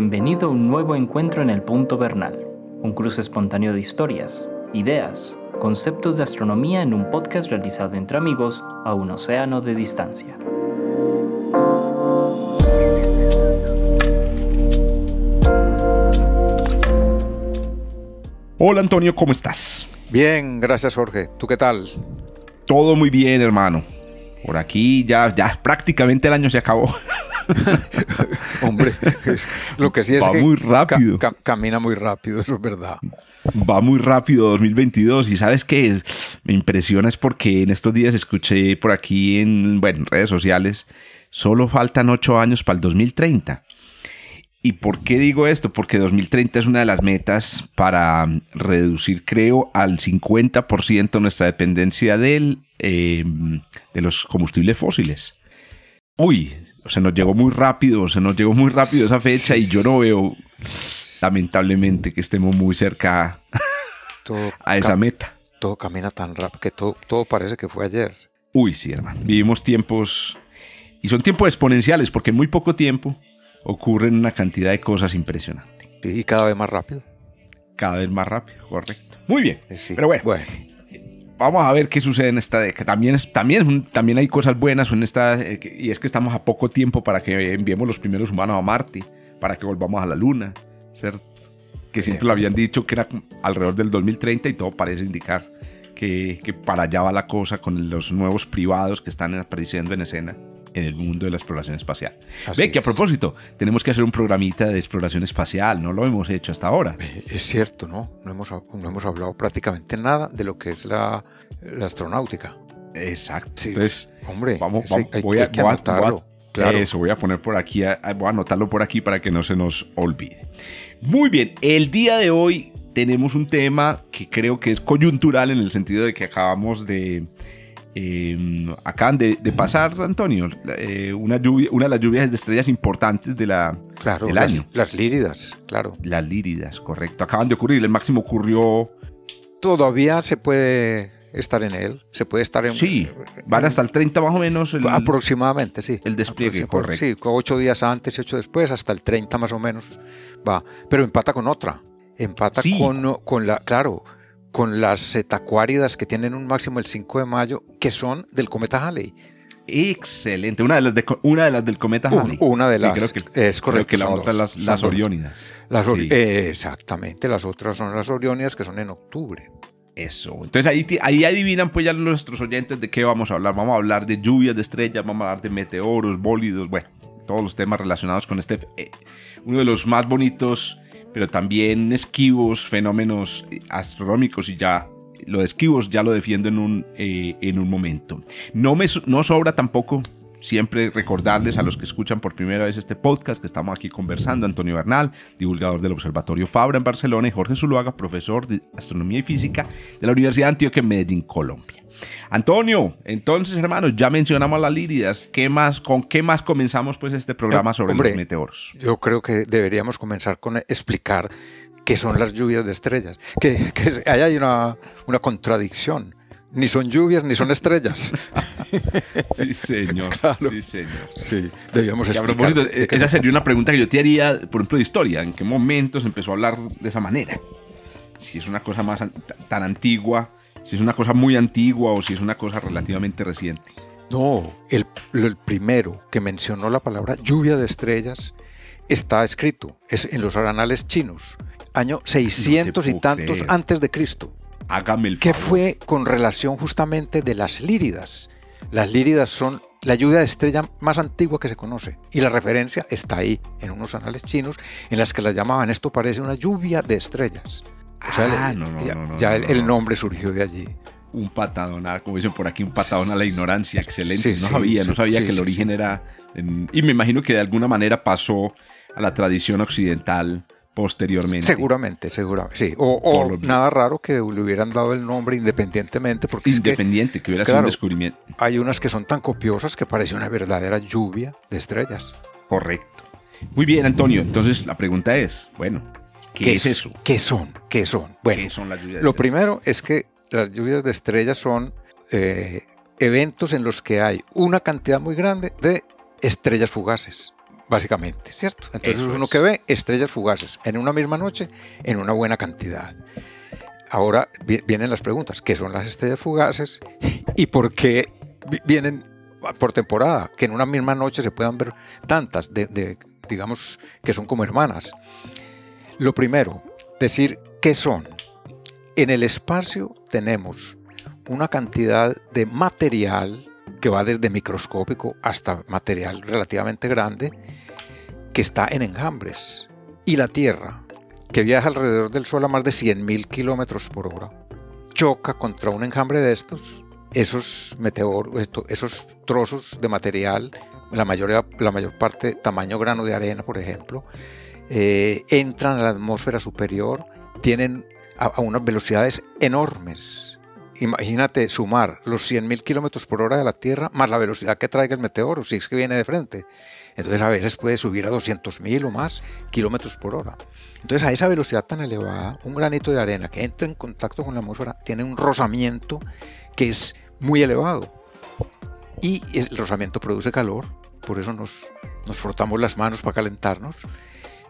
Bienvenido a un nuevo encuentro en el Punto Bernal, un cruce espontáneo de historias, ideas, conceptos de astronomía en un podcast realizado entre amigos a un océano de distancia. Hola Antonio, ¿cómo estás? Bien, gracias Jorge. ¿Tú qué tal? Todo muy bien, hermano. Por aquí ya, ya prácticamente el año se acabó. Hombre, lo que sí es Va que muy rápido. camina muy rápido, eso es verdad. Va muy rápido 2022 y sabes qué es? me impresiona es porque en estos días escuché por aquí en, bueno, en redes sociales, solo faltan ocho años para el 2030. ¿Y por qué digo esto? Porque 2030 es una de las metas para reducir, creo, al 50% nuestra dependencia del, eh, de los combustibles fósiles. Uy, se nos llegó muy rápido, se nos llegó muy rápido esa fecha y yo no veo, lamentablemente, que estemos muy cerca a esa meta. Todo camina tan rápido que todo, todo parece que fue ayer. Uy, sí, hermano. Vivimos tiempos y son tiempos exponenciales porque en muy poco tiempo ocurren una cantidad de cosas impresionantes. Y cada vez más rápido. Cada vez más rápido, correcto. Muy bien. Pero bueno, vamos a ver qué sucede en esta década. También, también, también hay cosas buenas en esta, eh, y es que estamos a poco tiempo para que enviemos los primeros humanos a Marte, para que volvamos a la Luna, ¿cierto? Que siempre lo habían dicho que era alrededor del 2030 y todo parece indicar que, que para allá va la cosa con los nuevos privados que están apareciendo en escena en el mundo de la exploración espacial. Ve que a propósito, tenemos que hacer un programita de exploración espacial, no lo hemos hecho hasta ahora. Es cierto, ¿no? No hemos, no hemos hablado prácticamente nada de lo que es la, la astronáutica. Exacto. Entonces, hombre, vamos, vamos voy, a, anotarlo. claro. Eso, voy a poner por aquí, voy a anotarlo por aquí para que no se nos olvide. Muy bien, el día de hoy tenemos un tema que creo que es coyuntural en el sentido de que acabamos de eh, acaban de, pasar, Antonio, eh, una, lluvia, una de las lluvias de estrellas importantes de la, del año. Las líridas, claro. Las líridas, correcto. Acaban de ocurrir, el máximo ocurrió... Todavía se puede estar en él, se puede estar en... Sí, van hasta el 30 más o menos. aproximadamente, sí. El despliegue, correcto. Sí, ocho días antes y ocho después, hasta el 30 más o menos va. Pero empata con otra. Empata con, con la... Claro, con las cetacuáridas que tienen un máximo el 5 de mayo, que son del cometa Halley. Excelente, una de las, una de las del cometa Halley. Una de las, creo que, es correcto. que la otra las, las Oriónidas. Las exactamente, las otras son las Oriónidas que son en octubre. Eso. Entonces ahí, ahí adivinan pues ya nuestros oyentes de qué vamos a hablar. Vamos a hablar de lluvias de estrellas, vamos a hablar de meteoros, bólidos, bueno, todos los temas relacionados con este, eh, uno de los más bonitos pero también esquivos fenómenos astronómicos y ya lo de esquivos ya lo defiendo en un, eh, en un momento. No, me, no sobra tampoco siempre recordarles a los que escuchan por primera vez este podcast que estamos aquí conversando, Antonio Bernal, divulgador del Observatorio Fabra en Barcelona, y Jorge Zuluaga, profesor de Astronomía y Física de la Universidad de Antioquia en Medellín, Colombia. Antonio, entonces hermanos, ya mencionamos las líridas, ¿qué más, ¿con qué más comenzamos pues este programa sobre los meteoros? Yo creo que deberíamos comenzar con explicar qué son las lluvias de estrellas, que, que ahí hay una, una contradicción ni son lluvias ni son estrellas. sí, señor. Sí, señor. Sí, debíamos a propósito, eh, esa sería una pregunta que yo te haría, por ejemplo, de historia. ¿En qué momento se empezó a hablar de esa manera? Si es una cosa más tan antigua, si es una cosa muy antigua o si es una cosa relativamente reciente. No, el, el primero que mencionó la palabra lluvia de estrellas está escrito es en los anales chinos, año 600 y tantos antes de Cristo. Hágame el Que fue con relación justamente de las líridas. Las líridas son la lluvia de estrella más antigua que se conoce. Y la referencia está ahí, en unos anales chinos, en las que la llamaban, esto parece una lluvia de estrellas. O sea, ah, no, no, ya, el, nombre surgió de allí. Un patadón, como dicen por aquí, un patadón a la ignorancia, excelente. no sabía, no sabía que el origen era... y me imagino que de alguna manera pasó a la tradición occidental posteriormente. Seguramente, seguramente, sí. O, nada raro que le hubieran dado el nombre independientemente. Porque Independiente, que, hubiera sido un descubrimiento. Hay unas que son tan copiosas que parece una verdadera lluvia de estrellas. Correcto. Muy bien, Antonio. Entonces la pregunta es, bueno, ¿qué, es eso? ¿Qué son? ¿Qué son? Bueno, ¿Qué son las lluvias de Lo primero es que las lluvias de estrellas son eh, eventos en los que hay una cantidad muy grande de estrellas fugaces básicamente, ¿cierto? Entonces Eso uno es. que ve estrellas fugaces en una misma noche, en una buena cantidad. Ahora vi- vienen las preguntas, ¿qué son las estrellas fugaces y por qué vi- vienen por temporada? Que en una misma noche se puedan ver tantas, de, de, digamos, que son como hermanas. Lo primero, decir qué son. En el espacio tenemos una cantidad de material que va desde microscópico hasta material relativamente grande que está en enjambres. Y la Tierra, que viaja alrededor del Sol a más de 100.000 kilómetros por hora, choca contra un enjambre de estos, esos meteoros, esos trozos de material, la, mayoría, la mayor parte tamaño grano de arena, por ejemplo, eh, entran a la atmósfera superior, tienen a, a unas velocidades enormes. Imagínate sumar los 100.000 kilómetros por hora de la Tierra más la velocidad que traiga el meteoro, si es que viene de frente. Entonces a veces puede subir a 200.000 o más kilómetros por hora. Entonces a esa velocidad tan elevada, un granito de arena que entra en contacto con la atmósfera tiene un rozamiento que es muy elevado. Y el rozamiento produce calor, por eso nos, nos frotamos las manos para calentarnos.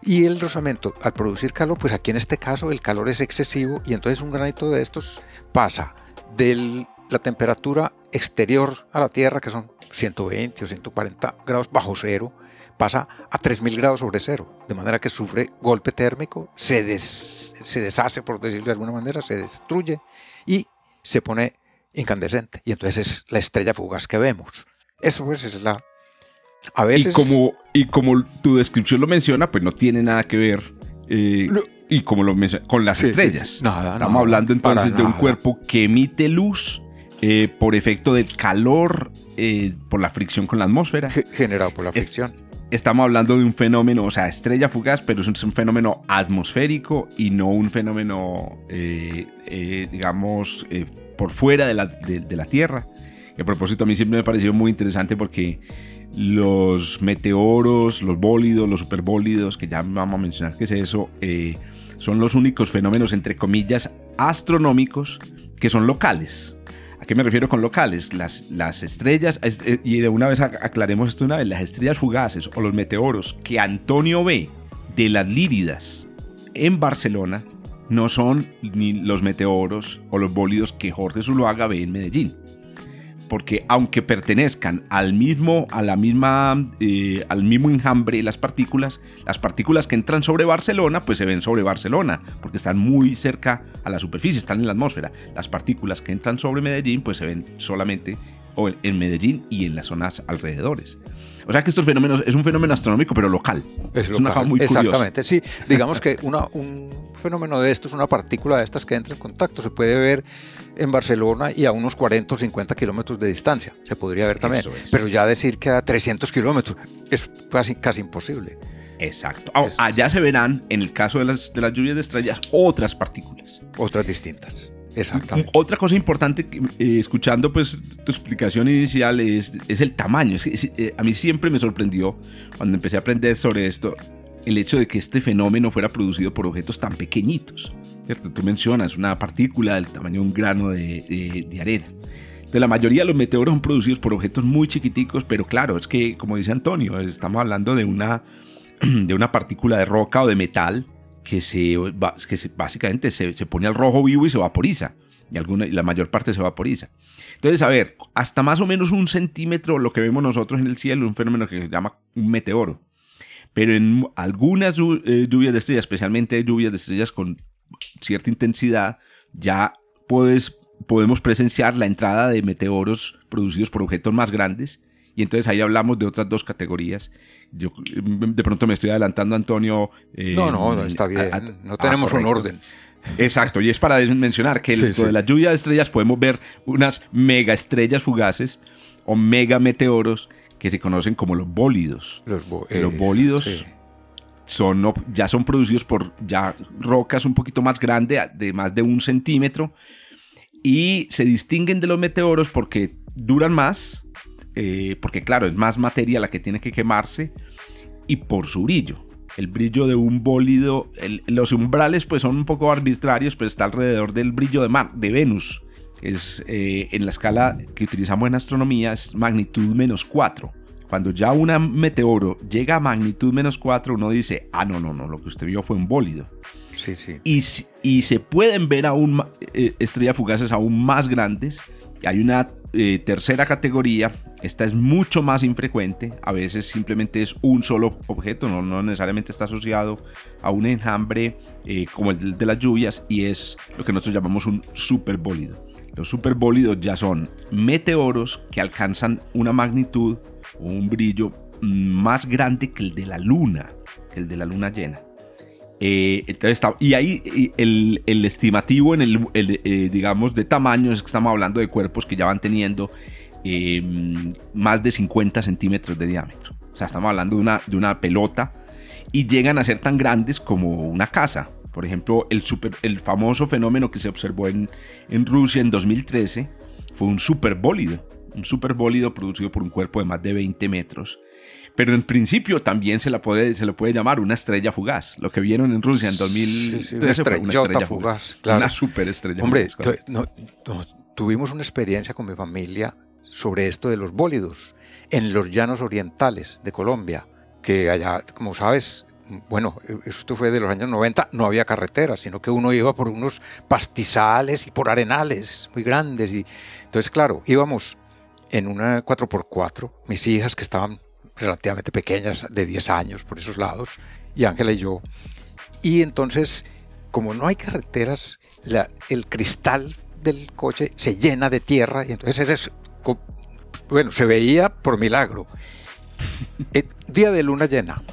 Y el rozamiento, al producir calor, pues aquí en este caso el calor es excesivo y entonces un granito de estos pasa de la temperatura exterior a la Tierra, que son 120 o 140 grados bajo cero, pasa a 3000 grados sobre cero, de manera que sufre golpe térmico, se, des- se deshace, por decirlo de alguna manera, se destruye y se pone incandescente. Y entonces es la estrella fugaz que vemos. Eso pues es la... A veces... Y como, y como tu descripción lo menciona, pues no tiene nada que ver eh, y como lo menciona, con las Sí, estrellas. sí. Nada, Estamos hablando entonces de un cuerpo que emite luz eh, por efecto del calor, eh, por la fricción con la atmósfera. ge- generado por la Es- fricción. Estamos hablando de un fenómeno, o sea, estrella fugaz, pero es un, fenómeno atmosférico y no un fenómeno, eh, eh, digamos, eh, por fuera de la, de- la Tierra. A propósito, a mí siempre me pareció muy interesante porque los meteoros, los bólidos, los superbólidos, que ya vamos a mencionar qué es eso, son los únicos fenómenos, entre comillas, astronómicos que son locales. ¿A qué me refiero con locales? Las, las estrellas, es- eh, y de una vez ac- aclaremos esto una vez, las estrellas fugaces o los meteoros que Antonio ve de las Líridas en Barcelona no son ni los meteoros o los bólidos que Jorge Zuluaga ve en Medellín porque aunque pertenezcan al mismo, a la misma, eh, al mismo enjambre las partículas, las partículas que entran sobre Barcelona, pues se ven sobre Barcelona, porque están muy cerca a la superficie, están en la atmósfera. Las partículas que entran sobre Medellín, pues se ven solamente o en- Medellín y en las zonas alrededores. O sea que estos fenómenos es un fenómeno astronómico, pero local. Es una local, cosa muy curiosa. Exactamente, sí. Digamos que una- un fenómeno de estos, una partícula de estas que entra en contacto, se puede ver en Barcelona y a unos 40 o 50 kilómetros de distancia. Se podría ver también. Es. Pero ya decir que a 300 kilómetros es casi, casi imposible. Exacto. Ah, Eso. allá se verán, en el caso de las, de las lluvias de estrellas, otras partículas. Otras distintas. Exactamente. Otra cosa importante, eh, escuchando pues tu explicación inicial, es, es el tamaño. Es es- eh, a mí siempre me sorprendió cuando empecé a aprender sobre esto, el hecho de que este fenómeno fuera producido por objetos tan pequeñitos. ¿cierto? Tú mencionas una partícula del tamaño de un grano de, arena. De la mayoría de los meteoros son producidos por objetos muy chiquiticos, pero claro, es que, como dice Antonio, estamos hablando de una, de una partícula de roca o de metal que, se, que básicamente se, se pone al rojo vivo y se vaporiza. Y, alguna, y la mayor parte se vaporiza. Entonces, a ver, hasta más o menos un centímetro lo que vemos nosotros en el cielo, un fenómeno que se llama un meteoro. Pero en algunas eh, lluvias de estrellas, especialmente lluvias de estrellas con cierta intensidad, ya puedes, podemos presenciar la entrada de meteoros producidos por objetos más grandes. Y entonces ahí hablamos de otras dos categorías. Yo mm, de pronto me estoy adelantando, Antonio. eh, no, no, no, está bien. a- a- no ah, tenemos un orden. Exacto, y es para mencionar que Sí, dentro sí. de la lluvia de estrellas podemos ver unas mega estrellas fugaces o mega meteoros que se conocen como los bólidos. Los, bo- Que los bólidos sí. son, ya son producidos por ya rocas un poquito más grandes, de más de un centímetro, y se distinguen de los meteoros porque duran más, eh, porque claro, es más materia la que tiene que quemarse, y por su brillo. El brillo de un bólido, el- los umbrales pues son un poco arbitrarios, pero está alrededor del brillo de, Mar, de Venus. Es eh, en la escala que utilizamos en astronomía es magnitud menos 4. Cuando ya un meteoro llega a magnitud menos 4, uno dice, ah, no, no, no, lo que usted vio fue un bólido. Sí, sí. Y, y se pueden ver aún eh, estrellas fugaces aún más grandes. Hay una eh, tercera categoría, esta es mucho más infrecuente, a veces simplemente es un solo objeto, no, no necesariamente está asociado a un enjambre eh, como el de, las lluvias y es lo que nosotros llamamos un superbólido. Los superbólidos ya son meteoros que alcanzan una magnitud o un brillo más grande que el de la luna, que el de la luna llena. Eh, entonces y ahí el, el, estimativo en el, eh, digamos, de tamaño es que estamos hablando de cuerpos que ya van teniendo em, más de 50 centímetros de diámetro. O sea, estamos hablando de una, de una pelota y llegan a ser tan grandes como una casa. Por ejemplo, el, super, el famoso fenómeno que se observó en, en Rusia en 2013 fue un superbólido. Un superbólido producido por un cuerpo de más de 20 metros pero en principio también se, la puede, se lo puede llamar una estrella fugaz. Lo que vieron en Rusia en 2013 una, estrella fugaz. Una superestrella Hombre, tuvimos una experiencia con mi familia sobre esto de los bólidos en los llanos orientales de Colombia, que allá, como sabes, bueno, esto fue de los años 90, no había carreteras, sino que uno iba por unos pastizales y por arenales muy grandes. Y, entonces, claro, íbamos en una 4x4, mis hijas que estaban relativamente pequeñas, de 10 años por esos lados, y Ángela y yo. Y entonces, como no hay carreteras, el cristal del coche se llena de tierra y entonces eres, bueno, se veía por milagro. Eh, día de luna llena,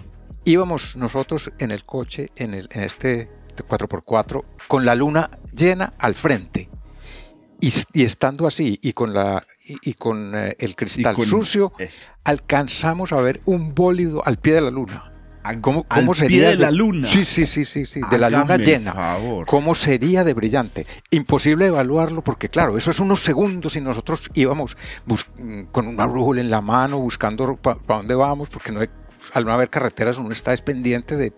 íbamos nosotros en el coche, en, el, en este 4x4, con la luna llena al frente. Y, y, estando así y con la y, con eh, el cristal sucio, alcanzamos a ver un bólido al pie de la luna. ¿Cómo, cómo al sería pie de, la luna? Sí, sí, sí, sí, sí de la luna llena. Favor. ¿Cómo sería de brillante? Imposible evaluarlo porque, claro, eso es unos segundos y nosotros íbamos con una brújula en la mano buscando para dónde vamos porque no al no haber carreteras uno está pendiente de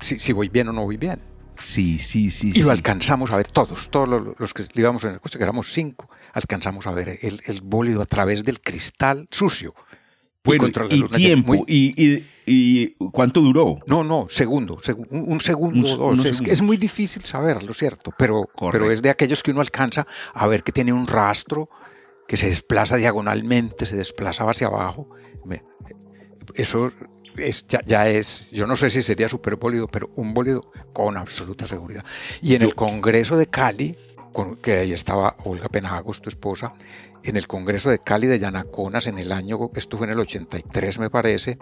si, si voy bien o no voy bien. Sí, sí, sí. Y lo alcanzamos a ver todos, todos los, que íbamos en el coche, que éramos cinco, alcanzamos a ver el, bólido a través del cristal sucio. Bueno, y, tiempo, y, cuánto duró? No, no, segundo, un, segundo o dos. Es, muy difícil saberlo, ¿cierto? Pero, pero es de aquellos que uno alcanza a ver que tiene un rastro que se desplaza diagonalmente, se desplaza hacia abajo. Eso ya, es, yo no sé si sería super bólido, pero un bólido con absoluta seguridad. Y en el Congreso de Cali, con, que ahí estaba Olga Penagos, tu esposa, en el Congreso de Cali de Yanaconas en el año, estuvo en el 83 me parece,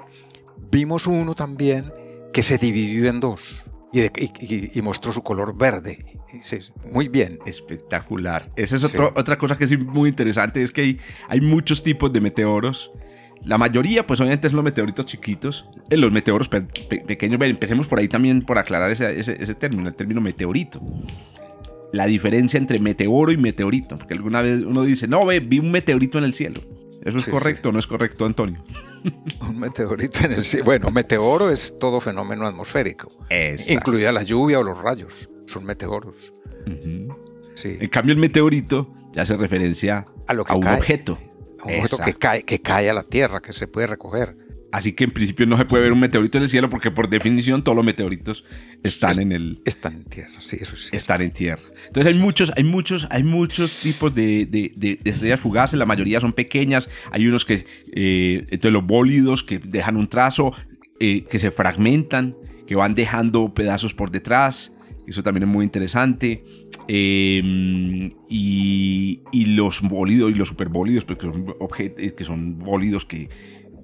vimos uno también que se dividió en dos. Y, mostró su color verde. muy bien. Espectacular. Esa es otra cosa que es muy interesante, es que hay, hay muchos tipos de meteoros la mayoría, pues obviamente son los meteoritos chiquitos, eh, los meteoros pequeños. Empecemos por ahí también por aclarar ese, ese, término, el término meteorito. La diferencia entre meteoro y meteorito, porque alguna vez uno dice, no, ve, vi un meteorito en el cielo. ¿Eso es correcto o no es correcto, Antonio? Un meteorito en el cielo. Bueno, meteoro es todo fenómeno atmosférico, incluida la lluvia o los rayos. Son meteoros. En cambio, el meteorito ya hace referencia a, lo que un objeto un objeto que cae, que cae a la Tierra, que se puede recoger. Así que en principio no se puede ver un meteorito en el cielo porque por definición todos los meteoritos están en el... Están en tierra, sí, eso sí. Están en tierra. Entonces hay muchos, hay muchos, hay muchos tipos de, de, estrellas fugaces, la mayoría son pequeñas, hay unos que, eh, entonces los bólidos que dejan un trazo, eh, que se fragmentan, que van dejando pedazos por detrás, eso también es muy interesante. Em, y, los bólidos y los superbólidos, pues, que, son eh, que son bólidos que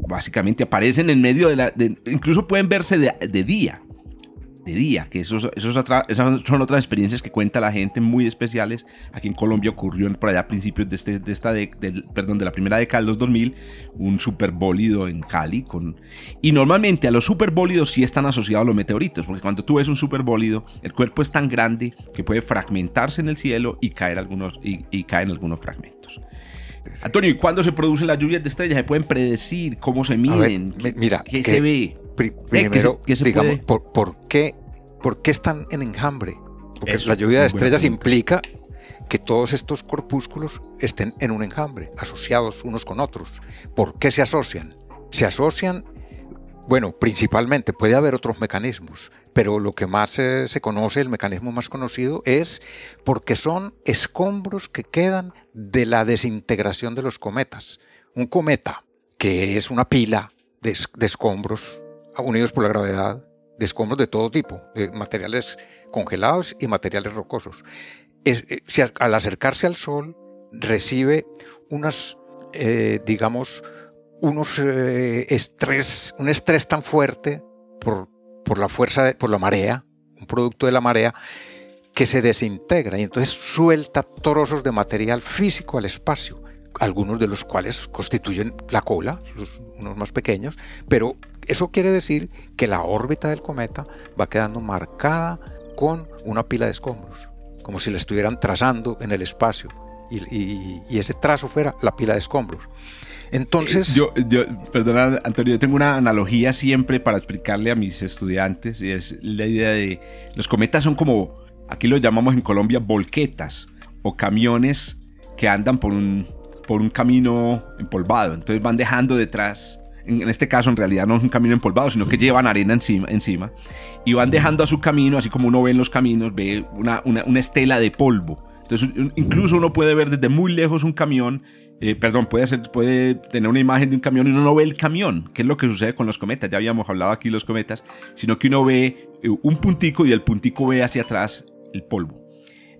básicamente aparecen en medio de la... incluso pueden verse de día de día, que esos, esos esas son otras experiencias que cuenta la gente muy especiales. Aquí en Colombia ocurrió por allá a principios de, este, de esta de, perdón, de la primera década de los 2000, un superbólido en Cali. Con, y normalmente a los superbólidos sí están asociados los meteoritos, porque cuando tú ves un superbólido, el cuerpo es tan grande que puede fragmentarse en el cielo y caer algunos, y, caen algunos fragmentos. Antonio, ¿y cuándo se producen las lluvias de estrellas? ¿Se pueden predecir? ¿Cómo se miden? mira, ¿Qué se ve? Primero, digamos, por, qué, ¿por qué están en enjambre? Porque la lluvia de estrellas implica que todos estos corpúsculos estén en un enjambre, asociados unos con otros. ¿Por qué se asocian? se asocian, bueno, principalmente puede haber otros mecanismos, pero lo que más se conoce, el mecanismo más conocido, es porque son escombros que quedan de la desintegración de los cometas. Un cometa, que es una pila de, escombros unidos por la gravedad, de de todo tipo, de materiales congelados y materiales rocosos. Eh, al acercarse al Sol, recibe unas, eh, digamos, unos eh, estrés, un estrés tan fuerte por, por la fuerza, por la marea, un producto de la marea, que se desintegra y entonces suelta trozos de material físico al espacio, algunos de los cuales constituyen la cola, unos más pequeños, pero eso quiere decir que la órbita del cometa va quedando marcada con una pila de escombros, como si la estuvieran trazando en el espacio y, ese trazo fuera la pila de escombros. Entonces... yo, yo, perdona Antonio, yo tengo una analogía siempre para explicarle a mis estudiantes y es la idea de los cometas son como, aquí lo llamamos en Colombia, volquetas o camiones que andan por un, por un camino empolvado. Entonces van dejando detrás en este caso en realidad no es un camino empolvado, sino que llevan arena encima, encima y van dejando a su camino, así como uno ve en los caminos, ve una, una, una estela de polvo. Entonces, incluso uno puede ver desde muy lejos un camión, eh, perdón, puede, hacer, puede tener una imagen de un camión y uno no ve el camión, que es lo que sucede con los cometas, ya habíamos hablado aquí de los cometas, sino que uno ve eh, un puntico y el puntico ve hacia atrás el polvo.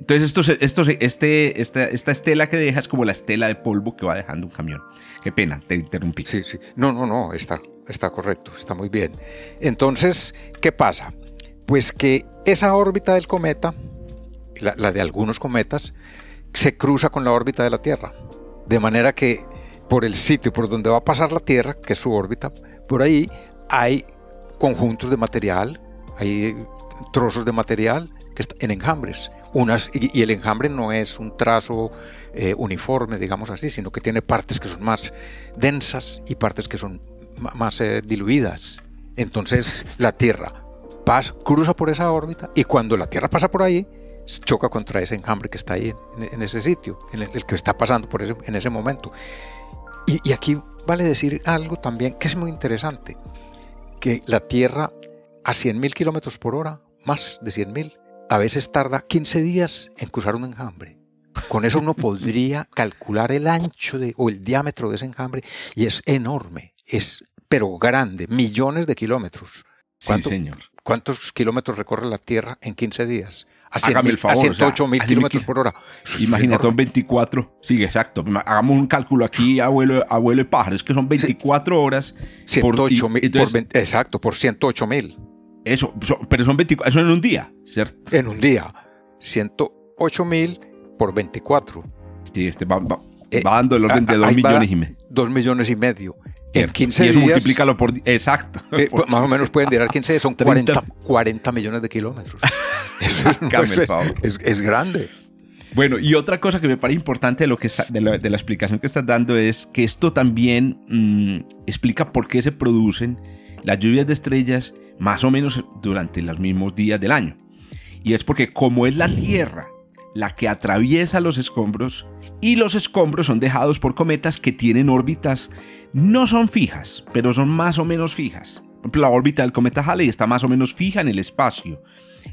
Entonces, esto, esto, este, esta, esta estela que deja es como la estela de polvo que va dejando un camión. Qué pena, te interrumpí. Sí, sí. No, no, no, está, está correcto, está muy bien. Entonces, ¿qué pasa? Pues que esa órbita del cometa la, de algunos cometas, se cruza con la órbita de la Tierra. De manera que por el sitio por donde va a pasar la Tierra, que es su órbita, por ahí hay conjuntos de material, hay trozos de material que están en enjambres. Y, el enjambre no es un trazo eh, uniforme, digamos así, sino que tiene partes que son más densas y partes que son más eh, diluidas. Entonces la Tierra pasa, cruza por esa órbita y cuando la Tierra pasa por ahí, choca contra ese enjambre que está ahí en, ese sitio, en el, que está pasando por ese, en ese momento. Y, aquí vale decir algo también que es muy interesante, que la Tierra a 100.000 kilómetros por hora, más de 100.000, a veces tarda 15 días en cruzar un enjambre. Con eso uno podría calcular el ancho de, o el diámetro de ese enjambre y es enorme, es pero grande, millones de kilómetros. Sí, señor. ¿Cuántos kilómetros recorre la Tierra en 15 días? a, 108 mil kilómetros por hora. Imagínate, son 24. Sí, exacto. Hagamos un cálculo aquí, abuelo, abuelo de pájaro. Es que son 24 horas. 108 mil. exacto, por 108 mil. Eso, pero son 24. Eso en un día, ¿cierto? En un día. 108 mil por 24. Sí, este va, va, eh, dando el orden de 2 millones y medio. 2 millones y medio. En 15 y eso días. multiplícalo por. Exacto. Eh, más o menos pueden durar 15 días, son 40, 40 millones de kilómetros. Eso es, es, grande. Bueno, y otra cosa que me parece importante de, lo que está, de, la, explicación que estás dando es que esto también mm, explica por qué se producen las lluvias de estrellas más o menos durante los mismos días del año. Y es porque como es la Tierra la que atraviesa los escombros y los escombros son dejados por cometas que tienen órbitas no son fijas, pero son más o menos fijas. Por ejemplo, la órbita del cometa Halley está más o menos fija en el espacio.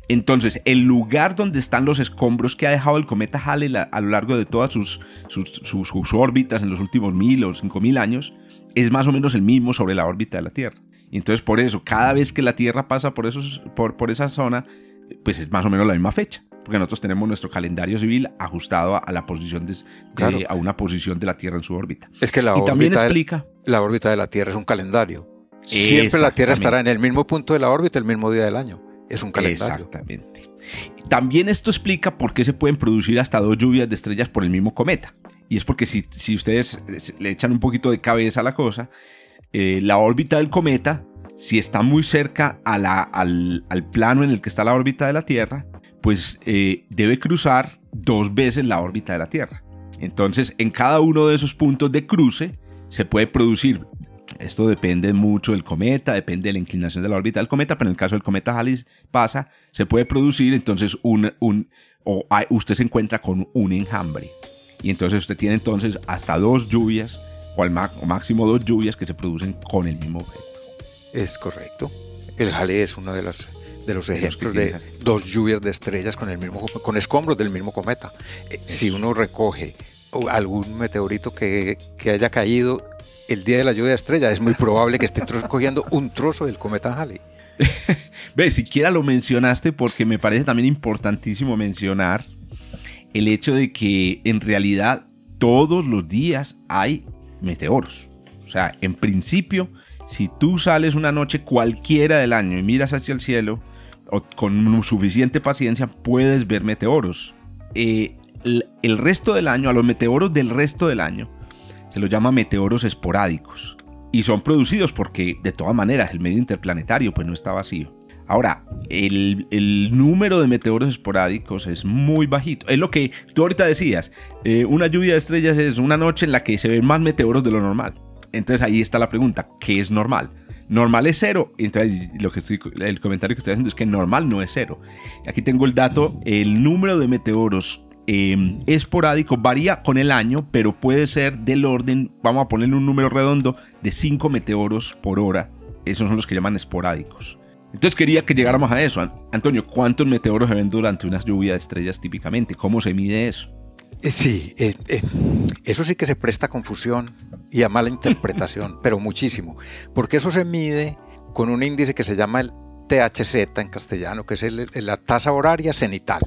Entonces, el lugar donde están los escombros que ha dejado el cometa Halley a lo largo de todas sus, sus, órbitas en los últimos mil o cinco mil años es más o menos el mismo sobre la órbita de la Tierra. Y entonces, por eso, cada vez que la Tierra pasa por, esos, por, por esa zona, pues es más o menos la misma fecha porque nosotros tenemos nuestro calendario civil ajustado a, la posición de, a una posición de la Tierra en su órbita. Es que la y también explica la órbita de la Tierra es un calendario. Siempre la Tierra estará en el mismo punto de la órbita el mismo día del año. Es un calendario. Exactamente. También esto explica por qué se pueden producir hasta dos lluvias de estrellas por el mismo cometa. Y es porque si, si ustedes le echan un poquito de cabeza a la cosa, eh, la órbita del cometa, si está muy cerca al, plano en el que está la órbita de la Tierra, pues eh, debe cruzar dos veces la órbita de la Tierra. Entonces, en cada uno de esos puntos de cruce se puede producir, esto depende mucho del cometa, depende de la inclinación de la órbita del cometa, pero en el caso del cometa Halley pasa, se puede producir entonces un, un o usted se encuentra con un enjambre. Y entonces usted tiene entonces hasta dos lluvias o al máximo dos lluvias que se producen con el mismo objeto. Es correcto. El Halley es uno de los, de los ejemplos de dos lluvias de estrellas con, el mismo, con escombros del mismo cometa. Eh, si uno recoge algún meteorito que, que, haya caído el día de la lluvia de estrellas, es muy probable que esté cogiendo un trozo del cometa Halley. Ve, siquiera lo mencionaste porque me parece también importantísimo mencionar el hecho de que en realidad todos los días hay meteoros. O sea, en principio, si tú sales una noche cualquiera del año y miras hacia el cielo, con suficiente paciencia puedes ver meteoros. Eh, el, resto del año, a los meteoros del resto del año, se los llama meteoros esporádicos. Y son producidos porque, de todas maneras, el medio interplanetario pues no está vacío. Ahora, el, número de meteoros esporádicos es muy bajito. Es lo que tú ahorita decías. Eh, una lluvia de estrellas es una noche en la que se ven más meteoros de lo normal. Entonces ahí está la pregunta, ¿qué es normal? Normal es cero. Entonces lo que estoy, el comentario que estoy haciendo es que normal no es cero. Aquí tengo el dato, el número de meteoros em, esporádico varía con el año, pero puede ser del orden, vamos a ponerle un número redondo, de 5 meteoros por hora. Esos son los que llaman esporádicos. Entonces quería que llegáramos a eso. Antonio, ¿cuántos meteoros se ven durante una lluvia de estrellas típicamente? ¿Cómo se mide eso? Eh, sí, eh, eh, eso sí que se presta a confusión y a mala interpretación, pero muchísimo, porque eso se mide con un índice que se llama el THZ en castellano, que es la tasa horaria cenital.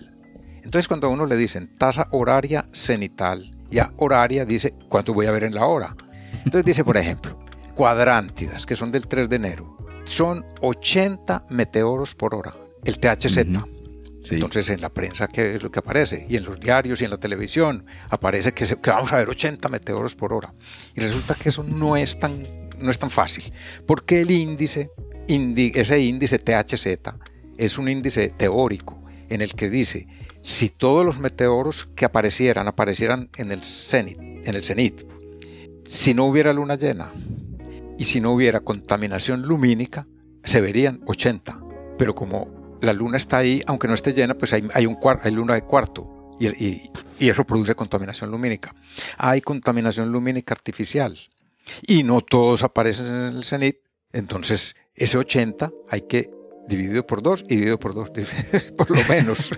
Entonces cuando a uno le dicen tasa horaria cenital, ya horaria dice cuánto voy a ver en la hora. Entonces dice, por ejemplo, cuadrántidas, que son del 3 de enero, son 80 meteoros por hora, el THZ. Entonces en la prensa, ¿qué es lo que aparece? Y en los diarios y en la televisión aparece que, vamos a ver 80 meteoros por hora. Y resulta que eso no es tan, no es tan fácil, porque el índice, ese índice THZ, es un índice teórico en el que dice, si todos los meteoros que aparecieran, aparecieran en el cenit, en el cenit, si no hubiera luna llena, y si no hubiera contaminación lumínica, se verían 80. Pero como la luna está ahí, aunque no esté llena, pues hay, hay, un hay luna de cuarto y, y, y, eso produce contaminación lumínica. Hay contaminación lumínica artificial y no todos aparecen en el cenit, entonces ese 80 hay que dividido por dos y dividido por dos, por lo menos.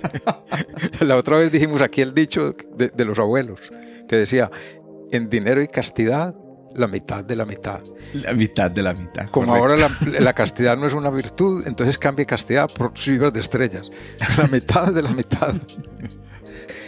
la otra vez dijimos aquí el dicho de, de los abuelos, que decía, en dinero y castidad la mitad de la mitad. La mitad de la mitad. Como ahora la, castidad no es una virtud, entonces cambie castidad por fibras de estrellas. La mitad de la mitad.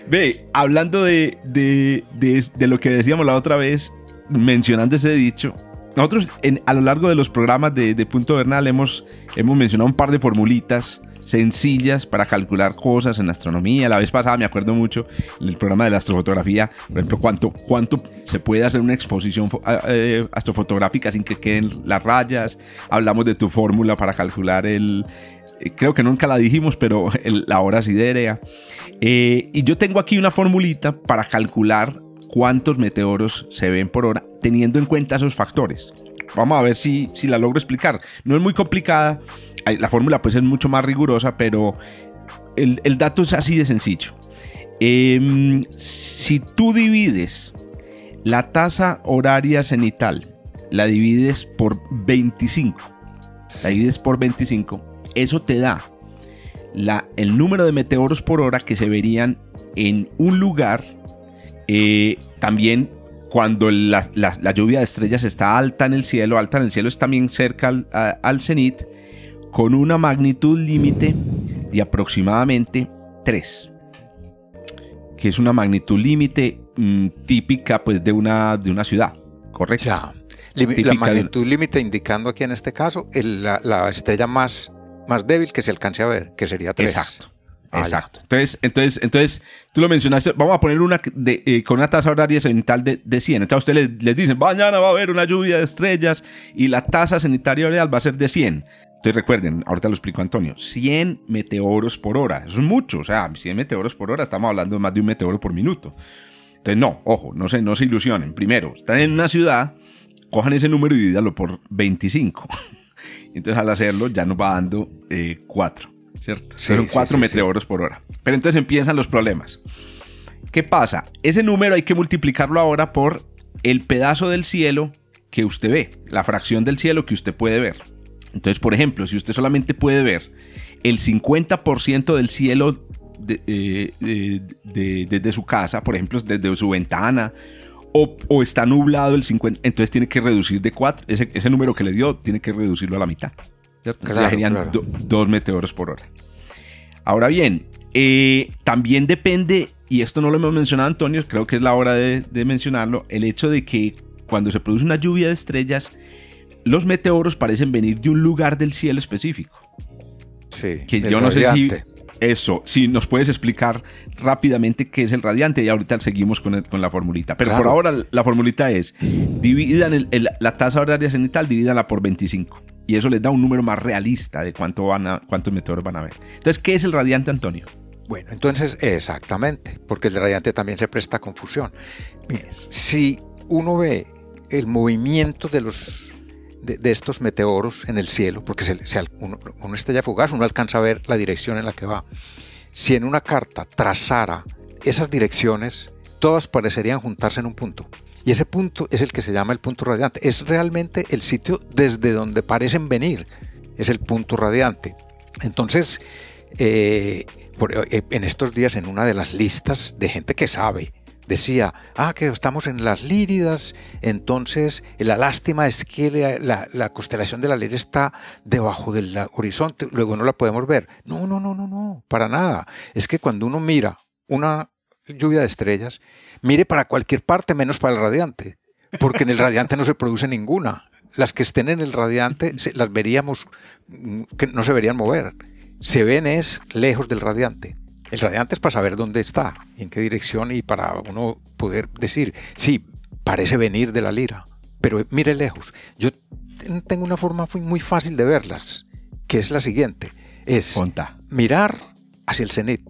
Ve, hablando de, de, de, lo que decíamos la otra vez, mencionando ese dicho, nosotros en, a lo largo de los programas de, Punto Vernal hemos, hemos mencionado un par de formulitas sencillas para calcular cosas en astronomía. La vez pasada me acuerdo mucho en el programa de la astrofotografía, por ejemplo, cuánto, cuánto se puede hacer una exposición eh, astrofotográfica sin que queden las rayas. Hablamos de tu fórmula para calcular el... Eh, creo que nunca la dijimos, pero la hora siderea. Eh, y yo tengo aquí una formulita para calcular cuántos meteoros se ven por hora, teniendo en cuenta esos factores. Vamos a ver si, si la logro explicar. No es muy complicada, la fórmula puede ser mucho más rigurosa, pero el, dato es así de sencillo. Em, si tú divides la tasa horaria cenital, la divides por 25, la divides por 25, eso te da la, el número de meteoros por hora que se verían en un lugar. Eh, también cuando la, lluvia de estrellas está alta en el cielo, alta en el cielo es también cerca al, al cenit, con una magnitud límite de aproximadamente 3, que es una magnitud límite mm, típica pues, de, una, de una ciudad, ¿correcto? La magnitud límite indicando aquí en este caso la, estrella más, más débil que se alcance a ver, que sería 3. Exacto. Ah, exacto. Entonces, entonces, entonces, tú lo mencionaste, vamos a poner una de, eh, con una tasa horaria cenital de, de 100. Entonces, ustedes les, dicen, mañana va a haber una lluvia de estrellas y la tasa sanitaria real va a ser de 100. Entonces recuerden, ahorita lo explico Antonio, 100 meteoros por hora, eso es mucho, o sea, 100 meteoros por hora, estamos hablando de más de un meteoro por minuto. Entonces no, ojo, no se, no se ilusionen. Primero, están en una ciudad, cojan ese número y divídalo por 25. Entonces al hacerlo ya nos va dando 4, eh, ¿cierto? Son 4 meteoros por hora. Pero entonces empiezan los problemas. ¿Qué pasa? Ese número hay que multiplicarlo ahora por el pedazo del cielo que usted ve, la fracción del cielo que usted puede ver. Entonces, por ejemplo, si usted solamente puede ver el 50% del cielo desde eh, de, su casa, por ejemplo, desde su ventana, o, está nublado el 50%, entonces tiene que reducir de 4, ese, número que le dio, tiene que reducirlo a la mitad. Ya serían dos meteoros por hora. Ahora bien, eh, también depende, y esto no lo hemos mencionado Antonio, creo que es la hora de, mencionarlo, el hecho de que cuando se produce una lluvia de estrellas, los meteoros parecen venir de un lugar del cielo específico. Sí. Que yo no sé si eso, si nos puedes explicar rápidamente qué es el radiante y ahorita seguimos con, la formulita. Pero por ahora la formulita es, dividan la tasa horaria cenital, divídanla por 25 y eso les da un número más realista de cuánto van a, cuántos meteoros van a ver. Entonces, ¿qué es el radiante, Antonio? Bueno, entonces, exactamente, porque el radiante también se presta a confusión. si uno ve el movimiento de los de, estos meteoros en el cielo, porque se, uno, una estrella fugaz, uno alcanza a ver la dirección en la que va. Si en una carta trazara esas direcciones, todas parecerían juntarse en un punto. Y ese punto es el que se llama el punto radiante. Es realmente el sitio desde donde parecen venir. Es el punto radiante. Entonces, eh, eh, en estos días, en una de las listas de gente que sabe, decía, ah, que estamos en las Líridas, entonces la lástima es que la, la, constelación de la Lírida está debajo del horizonte, luego no la podemos ver. No, no, no, no, no, para nada. Es que cuando uno mira una lluvia de estrellas, mire para cualquier parte menos para el radiante, porque en el radiante no se produce ninguna. Las que estén en el radiante las veríamos mm, que no se verían mover. Se ven es lejos del radiante. El radiante es para saber dónde está, en qué dirección y para uno poder decir, sí, parece venir de la lira, pero mire lejos. Yo tengo una forma muy fácil de verlas, que es la siguiente. Es mirar hacia el cenit.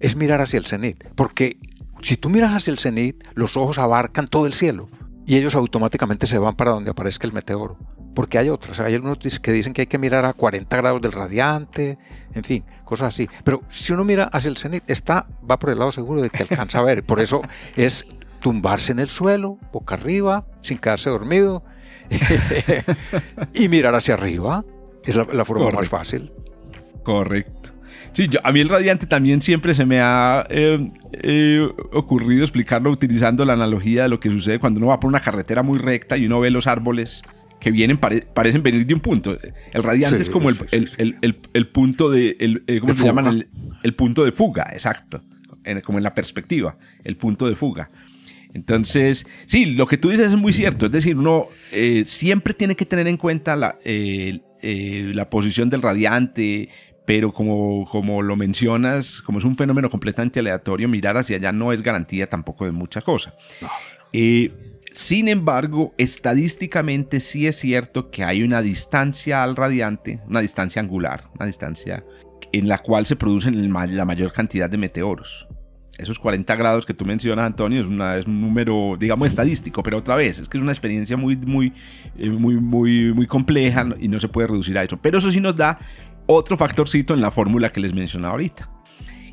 Es mirar hacia el cenit. Porque si tú miras hacia el cenit, los ojos abarcan todo el cielo y ellos automáticamente se van para donde aparezca el meteoro. Porque hay otros, hay algunos que dicen que hay que mirar a 40 grados del radiante, en fin, cosas así. Pero si uno mira hacia el cenit, está, va por el lado seguro de que alcanza a ver. Por eso es tumbarse en el suelo, boca arriba, sin quedarse dormido, y mirar hacia arriba. Es la, forma más fácil. Correcto. Sí, a mí el radiante también siempre se me ha eh, eh, ocurrido explicarlo utilizando la analogía de lo que sucede cuando uno va por una carretera muy recta y uno ve los árboles que vienen, parecen venir de un punto. El radiante es como el, punto de, eh, ¿cómo se llaman? El, punto de fuga, exacto. como en la perspectiva, el punto de fuga. Entonces, sí, lo que tú dices es muy cierto. Es decir, uno siempre tiene que tener en cuenta la, la posición del radiante, pero como, como lo mencionas, como es un fenómeno completamente aleatorio, mirar hacia allá no es garantía tampoco de mucha cosa. Eh, sin embargo, estadísticamente sí es cierto que hay una distancia al radiante, una distancia angular, una distancia en la cual se producen la mayor cantidad de meteoros. Esos 40 grados que tú mencionas, Antonio, es, una, es un número, digamos, estadístico, pero otra vez, es que es una experiencia muy, muy, eh, muy, muy, muy compleja y no se puede reducir a eso. Pero eso sí nos da otro factorcito en la fórmula que les mencionaba ahorita.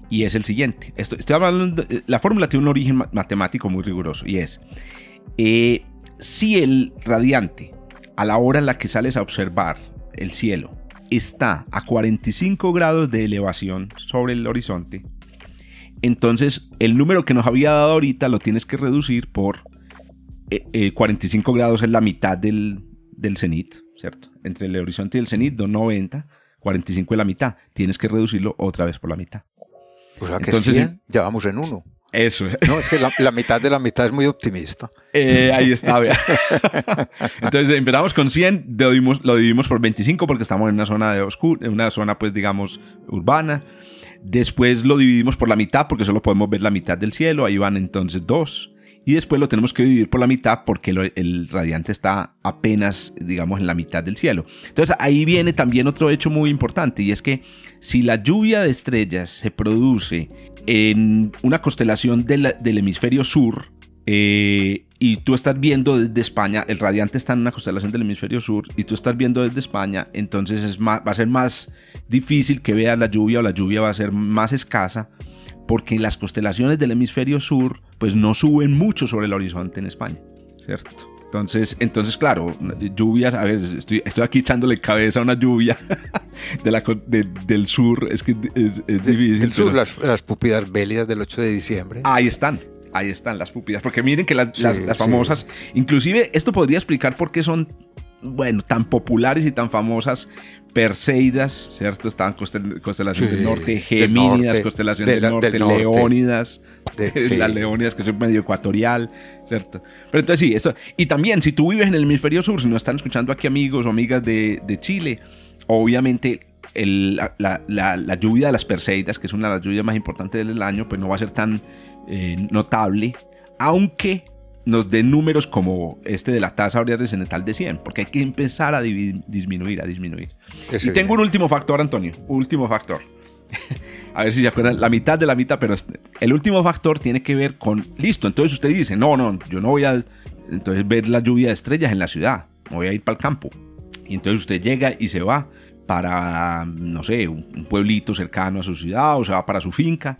Y es el siguiente. Esto, estoy hablando la fórmula tiene un origen matemático muy riguroso y es, eh, si el radiante a la hora en la que sales a observar el cielo está a 45 grados de elevación sobre el horizonte, entonces el número que nos había dado ahorita lo tienes que reducir por 45 eh, eh, grados es la mitad del, del cenit, ¿cierto? Entre el horizonte y el cenit, 290 45 es la mitad. Tienes que reducirlo otra vez por la mitad. O sea que Entonces, 100, ya vamos en uno. Eso. No, es que la, mitad de la mitad es muy optimista. Eh, ahí está, vea. Entonces empezamos con 100, lo dividimos, lo dividimos por 25 porque estamos en una zona de oscura, en una zona pues digamos urbana. Después lo dividimos por la mitad porque solo podemos ver la mitad del cielo, ahí van entonces dos y después lo tenemos que dividir por la mitad porque el radiante está apenas, digamos, en la mitad del cielo. Entonces ahí viene también otro hecho muy importante y es que si la lluvia de estrellas se produce en una constelación del, hemisferio sur, eh, y tú estás viendo desde España, el radiante está en una constelación del hemisferio sur y tú estás viendo desde España, entonces es va a ser más difícil que veas la lluvia o la lluvia va a ser más escasa porque las constelaciones del hemisferio sur pues no suben mucho sobre el horizonte en España. ¿cierto? Entonces, entonces, claro, lluvias, a ver, estoy, estoy aquí echándole cabeza a una lluvia de la, del sur, es que es, difícil. Del sur, las, las pupidas bélidas del 8 de diciembre. Ahí están, ahí están las pupidas, porque miren que las, las, famosas, inclusive esto podría explicar por qué son, bueno, tan populares y tan famosas Perseidas, ¿cierto? Estaban constelación del norte, Gemínidas, constelación del, norte, Leónidas, las Leónidas que son medio ecuatorial, ¿cierto? Pero entonces sí, esto. Y también, si tú vives en el hemisferio sur, si no están escuchando aquí amigos o amigas de, Chile, obviamente la, lluvia de las Perseidas, que es una de las lluvias más importantes del año, pues no va a ser tan eh, notable, aunque nos dé números como este de la tasa horaria descendental de 100, porque hay que empezar a disminuir, a disminuir. y tengo un último factor, Antonio, último factor. a ver si se acuerdan, la mitad de la mitad, pero el último factor tiene que ver con, listo, entonces usted dice, no, no, yo no voy a entonces ver la lluvia de estrellas en la ciudad, me voy a ir para el campo. Y entonces usted llega y se va para, no sé, un pueblito cercano a su ciudad o se va para su finca.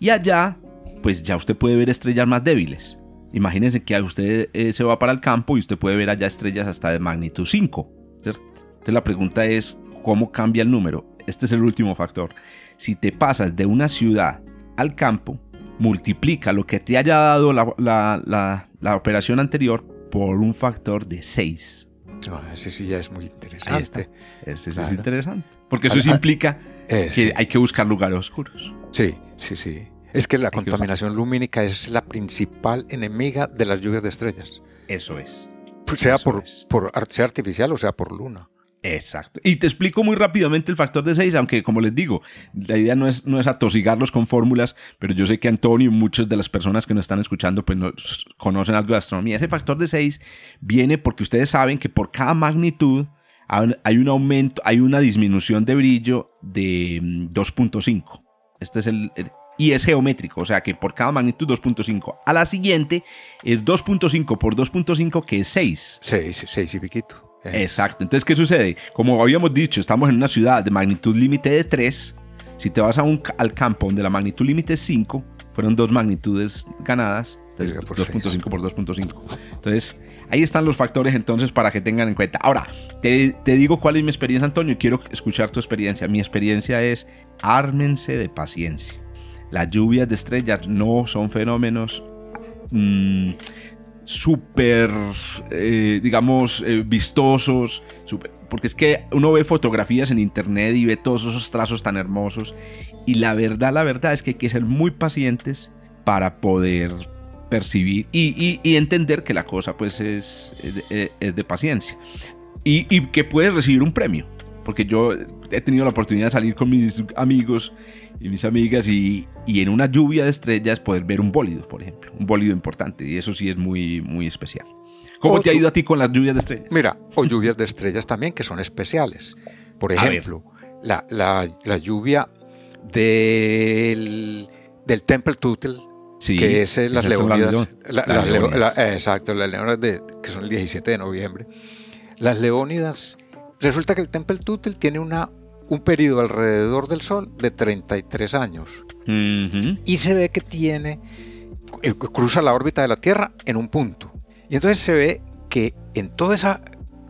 Y allá, pues ya usted puede ver estrellas más débiles. Imagínense que usted eh, se va para el campo y usted puede ver allá estrellas hasta de magnitud 5. Entonces la pregunta es, ¿cómo cambia el número? Este es el último factor. Si te pasas de una ciudad al campo, multiplica lo que te haya dado la, operación anterior por un factor de 6. Ah, ese sí ya es muy interesante. Ese es interesante. Porque eso sí implica que hay que buscar lugares oscuros. Sí, sí, sí. Es que la contaminación lumínica es la principal enemiga de las lluvias de estrellas. Eso es. Pues sea por, por sea artificial o sea por luna. Exacto. Y te explico muy rápidamente el factor de 6, aunque como les digo, la idea no es, no es atosigarlos con fórmulas, pero yo sé que Antonio y muchas de las personas que nos están escuchando pues no, conocen algo de astronomía. Ese factor de 6 viene porque ustedes saben que por cada magnitud hay un aumento, hay una disminución de brillo de 2.5. Mm, este es el, y es geométrico, o sea que por cada magnitud 2.5. A la siguiente es 2.5 por 2.5 que es 6. 6, 6 y piquito. Exacto. Entonces, ¿qué sucede? Como habíamos dicho, estamos en una ciudad de magnitud límite de 3. Si te vas a un, al campo donde la magnitud límite es 5, fueron dos magnitudes ganadas. Entonces, 2.5 por 2.5. Entonces, ahí están los factores entonces para que tengan en cuenta. Ahora, te, te, digo cuál es mi experiencia, Antonio, y quiero escuchar tu experiencia. Mi experiencia es, ármense de paciencia. Las lluvias de estrellas no son fenómenos mm, súper, eh, digamos, eh, vistosos, porque es que uno ve fotografías en internet y ve todos esos trazos tan hermosos y la verdad, la verdad es que hay que ser muy pacientes para poder percibir y, entender que la cosa pues es, es, de, paciencia y que puedes recibir un premio porque yo he tenido la oportunidad de salir con mis amigos y mis amigas y, y, en una lluvia de estrellas poder ver un bólido, por ejemplo, un bólido importante y eso sí es muy, muy especial. ¿Cómo te ha ido a ti con las lluvias de estrellas? Mira, o lluvias de estrellas también que son especiales. Por ejemplo, la, la, la, lluvia del, del Temple Tutel, que es las leónidas. exacto, las leónidas de, que son el 17 de noviembre. Las leónidas, resulta que el Temple Tutel tiene una un periodo alrededor del Sol de 33 años. Y se ve que tiene, eh, cruza la órbita de la Tierra en un punto. Y entonces se ve que en toda esa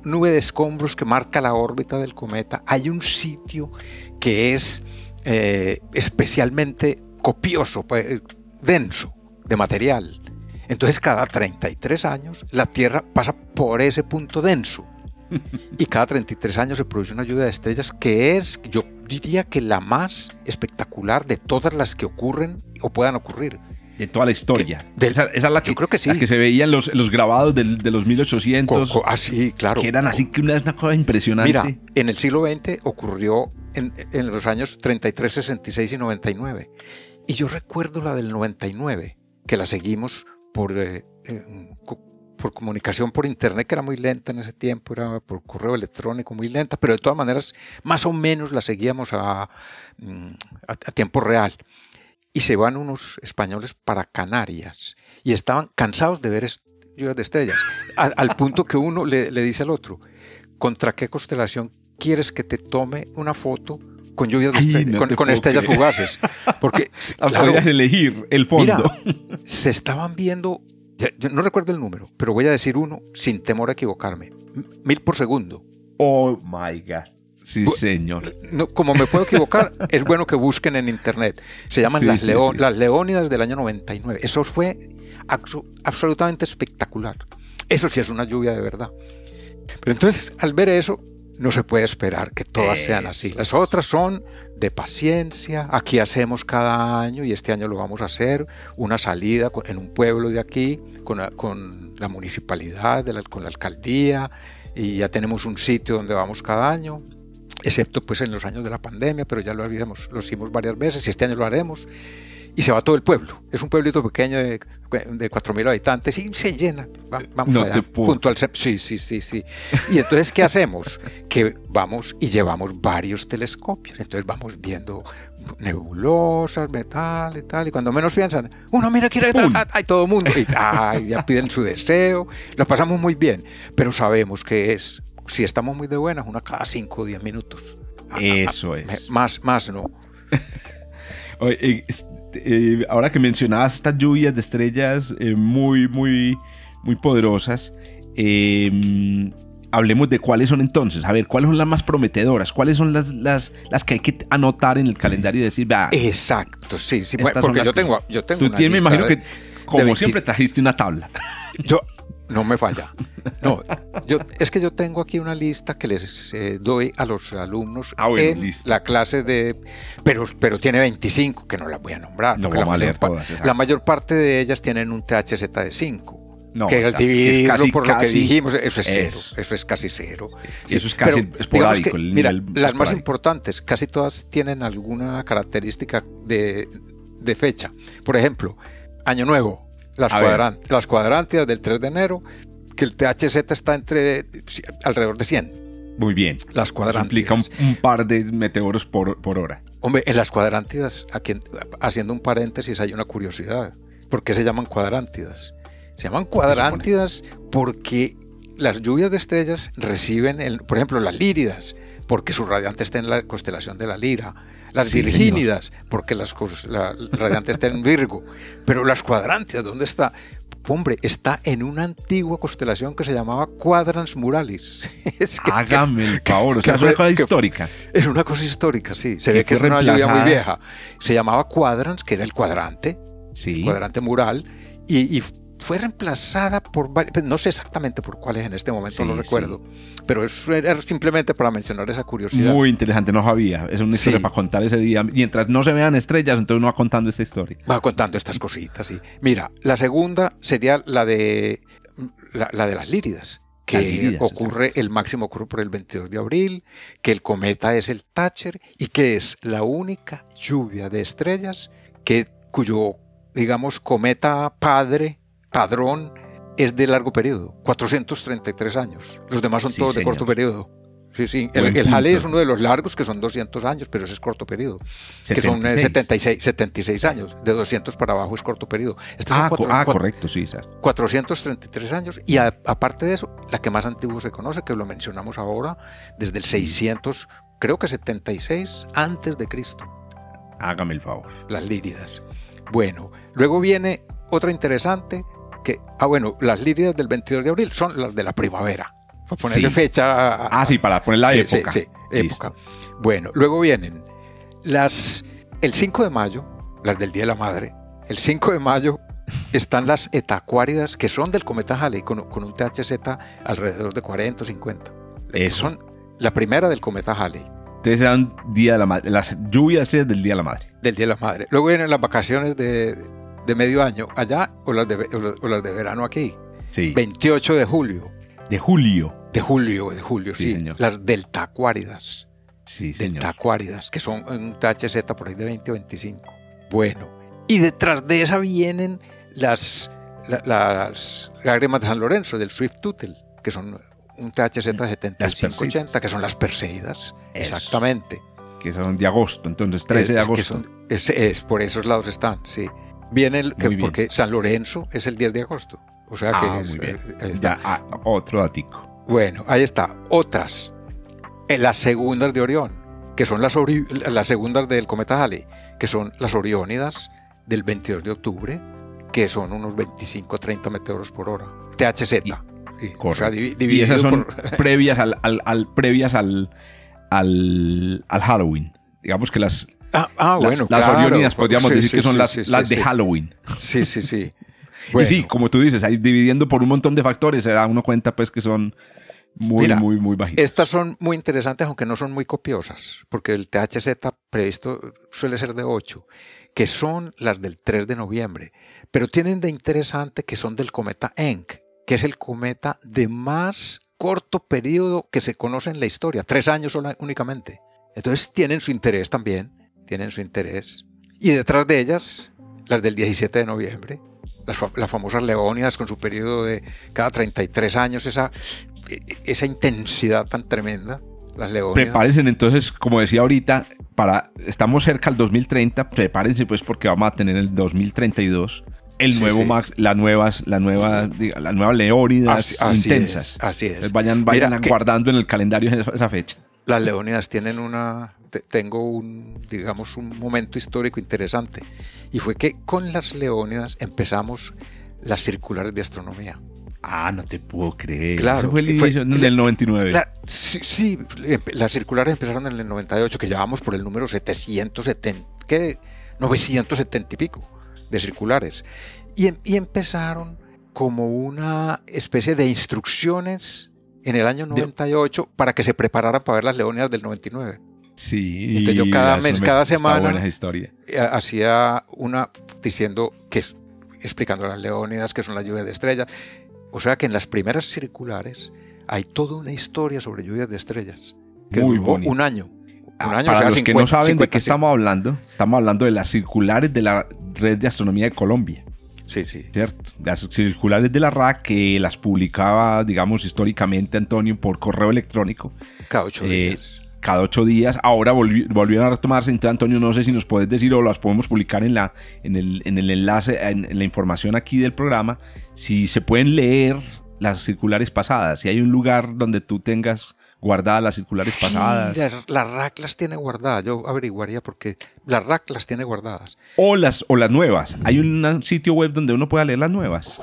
nube de escombros que marca la órbita del cometa hay un sitio que es eh, especialmente copioso, pues, denso de material. Entonces cada 33 años la Tierra pasa por ese punto denso y cada 33 años se produce una lluvia de estrellas que es, yo diría que la más espectacular de todas las que ocurren o puedan ocurrir. De toda la historia. esa, es la que, creo que, sí. que se veían los, los grabados de los 1800. ah, sí, claro. Que eran así que una, una cosa impresionante. Mira, en el siglo XX ocurrió en, en los años 33, 66 y 99. Y yo recuerdo la del 99, que la seguimos por, eh, por comunicación por internet, que era muy lenta en ese tiempo, era por correo electrónico muy lenta, pero de todas maneras más o menos la seguíamos a, mm, a, tiempo real. Y se van unos españoles para Canarias y estaban cansados de ver lluvias de estrellas, al, punto que uno le, dice al otro, ¿contra qué constelación quieres que te tome una foto con lluvias de estrellas, con, estrellas fugaces. Porque claro, elegir el fondo. se estaban viendo yo no recuerdo el número, pero voy a decir uno sin temor a equivocarme. Mil por segundo. Oh my God. Sí, señor. No, como me puedo equivocar, es bueno que busquen en internet. Se llaman las, las Leónidas del año 99. Eso fue absolutamente espectacular. Eso sí es una lluvia de verdad. Pero entonces, al ver eso, no se puede esperar que todas sean así. Las otras son de paciencia. Aquí hacemos cada año, y este año lo vamos a hacer, una salida en un pueblo de aquí, con la, con la municipalidad, con la alcaldía, y ya tenemos un sitio donde vamos cada año excepto pues en los años de la pandemia, pero ya lo habíamos, lo hicimos varias veces y este año lo haremos. Y se va todo el pueblo. Es un pueblito pequeño de, de 4.000 habitantes y se llena. vamos no allá, junto al Sí, sí, sí, sí. Y entonces, ¿qué hacemos? Que vamos y llevamos varios telescopios. Entonces vamos viendo nebulosas, metal y tal. Y cuando menos piensan, uno mira, quiere ver, hay todo el mundo. Y ay, ya piden su deseo. Lo pasamos muy bien. Pero sabemos que es si estamos muy de buenas, una cada 5 o 10 minutos. Eso es. Más, más no. Eh, eh, ahora que mencionabas estas lluvias de estrellas eh, muy, muy, muy poderosas, em, hablemos de cuáles son entonces. A ver, ¿cuáles son las más prometedoras? ¿Cuáles son las, las, las que hay que anotar en el calendario y decir, vea. Exacto, sí, sí. Porque yo, tengo, yo tengo. Tú tienes, me imagino que, como siempre, trajiste una tabla. Yo, no me falla. No, yo, es que yo tengo aquí una lista que les eh, doy a los alumnos ah, en la clase de... Pero, pero tiene 25, que no las voy a nombrar. No la, mayor, la mayor parte de ellas tienen un THZ de 5. No, que al dividirlo casi, por lo que dijimos, eso es cero. Eso es casi cero. eso es casi esporádico. mira, las más importantes, casi todas tienen alguna característica de, de fecha. Por ejemplo, Año Nuevo, las, cuadrantes, las del 3 de enero, que el THZ está entre alrededor de 100. Muy bien. Las cuadrántidas. Implica un, par de meteoros por, por, hora. Hombre, en las cuadrántidas, aquí, haciendo un paréntesis, hay una curiosidad. ¿Por qué se llaman cuadrántidas? Se llaman cuadrántidas porque las lluvias de estrellas reciben, el, por ejemplo, las líridas, porque su radiante está en la constelación de la Lira. Las Virgínidas, porque las, la, radiante está en Virgo. Pero las cuadrantias, ¿dónde está? Hombre, está en una antigua constelación que se llamaba Quadrans Muralis. Es Hágame el favor, o sea, es una cosa histórica. Es una cosa histórica, sí. Se ve que es una lluvia muy vieja. Se llamaba Quadrans, que era el cuadrante, sí. el cuadrante mural, y, y fue reemplazada por no sé exactamente por cuáles en este momento, no recuerdo, pero eso era simplemente para mencionar esa curiosidad. Muy interesante, no sabía, es una historia para contar ese día, mientras no se vean estrellas, entonces uno va contando esta historia. Va contando estas cositas, sí. Mira, la segunda sería la de, la, de las líridas que ocurre, el máximo ocurre por el 22 de abril, que el cometa es el Thatcher y que es la única lluvia de estrellas que, cuyo, digamos, cometa padre padrón es de largo periodo, 433 años. Los demás son todos de corto periodo. Sí, sí. El, el es uno de los largos, que son 200 años, pero ese es corto periodo. Que son 76, eh, 76 años. De 200 para abajo es corto periodo. ah, ah correcto, sí. 433 años. Y aparte de eso, la que más antiguo se conoce, que lo mencionamos ahora, desde el 600, creo que 76 antes de Cristo. Hágame el favor. Las líridas. Bueno, luego viene otra interesante, que, ah, bueno, las líridas del 22 de abril son las de la primavera. Para ponerle fecha. ah, sí, para poner la época. Sí, época. Bueno, luego vienen las. El 5 de mayo, las del Día de la Madre. El 5 de mayo están las etacuáridas que son del cometa Halley con, un THZ alrededor de 40 o 50. Eso. Son la primera del cometa Halley. Entonces eran Día de la Madre, las lluvias del Día de la Madre. Del Día de la Madre. Luego vienen las vacaciones de, de medio año allá o las de, o las de verano aquí. Sí. 28 de julio. De julio. De julio, de julio, sí. Señor. Las deltacuáridas. Sí, señor. Deltacuáridas, que son un THZ por ahí de 20 o 25. Bueno, y detrás de esa vienen las, las lágrimas de San Lorenzo, del Swift Tutel, que son un THZ de 75-80, que son las Perseidas. Exactamente. Que son de agosto, entonces 13 de agosto. Es, es, por esos lados están, sí. Viene el, que, porque San Lorenzo es el 10 de agosto. O sea que ah, muy bien. Eh, ya, ah, otro datico. Bueno, ahí está. Otras. En las segundas de Orión, que son las, las segundas del cometa Halley, que son las Oriónidas del 22 de octubre, que son unos 25 30 meteoros por hora. THZ. Y- Sí, o sea, y esas son por- previas al, al- al- previas al, al, al Halloween. Digamos que las, Ah, ah, las, bueno, las claro. Oriónidas podríamos Sí, decir sí, que son las, de. Halloween. Sí, sí, sí. Y sí, Bueno, como tú dices, ahí dividiendo por un montón de factores, se da uno cuenta pues que son muy, Mira, muy, muy bajitas. Estas son muy interesantes, aunque no son muy copiosas, porque el THZ previsto suele ser de 8, que son las del 3 de noviembre, pero tienen de interesante que son del cometa Encke, que es el cometa de más corto periodo que se conoce en la historia, tres años únicamente. Entonces tienen su interés también, tienen su interés. Y detrás de ellas, las del 17 de noviembre, las, las famosas Leónidas con su periodo de cada 33 años, esa, e- esa intensidad tan tremenda, las Leónidas. Prepárense entonces, como decía ahorita, para estamos cerca al 2030, prepárense pues porque vamos a tener el 2032 el Sí, nuevo sí. Max, las nuevas, la nueva, las nuevas Leónidas Así- así intensas. es, así es. Vayan, vayan Mira que- guardando en el calendario esa, esa fecha. Las Leónidas tienen una, te- tengo un, digamos, un momento histórico interesante. Y fue que con las Leónidas empezamos las circulares de astronomía. Ah, no te puedo creer. Claro, Ese fue el fue- inicio del 99. La- sí, sí, empe- las circulares empezaron en el 98, que llevamos por el número 770, ¿qué? 970 y pico de circulares. Y, em- y empezaron como una especie de instrucciones en el año 98 para que se prepararan para ver las leónidas del 99. Sí. Entonces yo cada mes, me- cada semana- buena esa historia. Eh, Hacía una diciendo que explicando las leónidas, que son la lluvia de estrellas. O sea que en las primeras circulares hay toda una historia sobre lluvias de estrellas. Que Muy duró bonito. un año. Un Ah, año, Para o sea, los que 50, no saben de 50, qué estamos hablando, estamos hablando de las circulares de la Red de Astronomía de Colombia. Sí, sí. ¿cierto? Las circulares de la RAC que las publicaba, digamos, históricamente Antonio por correo electrónico Cada ocho Eh, días. cada ocho días. Ahora volvi- volvieron a retomarse. Entonces, Antonio, no sé si nos puedes decir o las podemos publicar en, la, en, el, en el enlace, en, en la información aquí del programa, si se pueden leer las circulares pasadas, si hay un lugar donde tú tengas guardadas las circulares pasadas. Sí, la, la RAC las tiene guardadas. Yo averiguaría porque la RAC las tiene guardadas. O las, o las nuevas. Hay un sitio web donde uno pueda leer las nuevas.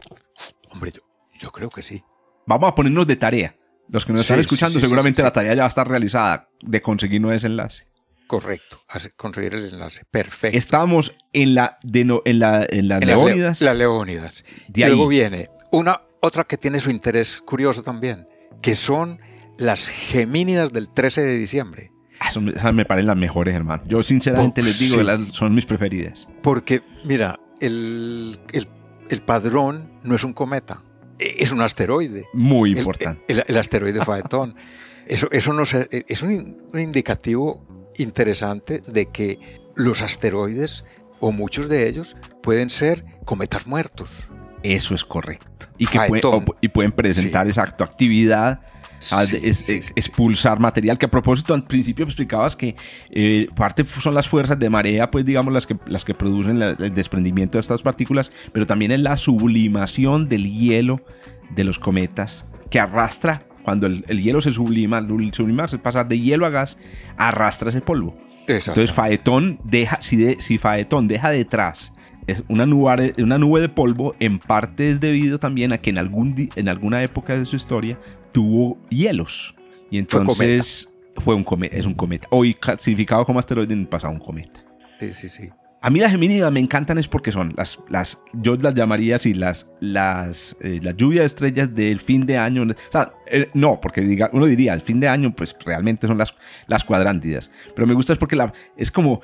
Hombre, yo, yo creo que sí. Vamos a ponernos de tarea. Los que nos Sí, están escuchando, sí, seguramente la tarea ya va a estar realizada de conseguirnos ese enlace. Correcto. Conseguir el enlace. Perfecto. Estamos en la de no- en la en las En las Leónidas. Las leónidas. De y luego ahí. viene una otra que tiene su interés curioso también, que son las gemínidas del 13 de diciembre. Ah, son- esas me parecen las mejores, hermano. Yo sinceramente les digo sí. que las- son mis preferidas. Porque, mira, el, el- el padrón no es un cometa, e- es un asteroide. Muy importante. El, el asteroide Faetón. Eso, eso no se- es un, in- un indicativo interesante de que los asteroides, o muchos de ellos, pueden ser cometas muertos. Eso es correcto. Y que o- y pueden presentar Sí. exacto actividad. A- Sí, es- sí, es- sí, sí. expulsar material que a propósito al principio explicabas que eh, parte son las fuerzas de marea pues digamos las que las que producen la- el desprendimiento de estas partículas pero también es la sublimación del hielo de los cometas que arrastra cuando el, el hielo se sublima al sublimarse pasar de hielo a gas arrastra ese polvo Exacto. entonces Faetón deja, si, de- si Faetón deja detrás es una nube, una nube de polvo, en parte es debido también a que en, algún, en alguna época de su historia tuvo hielos. Y Fue entonces fue, un cometa, es un cometa. Hoy clasificado como asteroide en el pasado un cometa. Sí, sí, sí. A mí las gemínidas me encantan es porque son las, las yo las llamaría así, las, las, eh, la lluvia de estrellas del fin de año. O sea, eh, no, porque diga, uno diría, el fin de año, pues realmente son las, las cuadrántidas. Pero me gusta es porque la, es como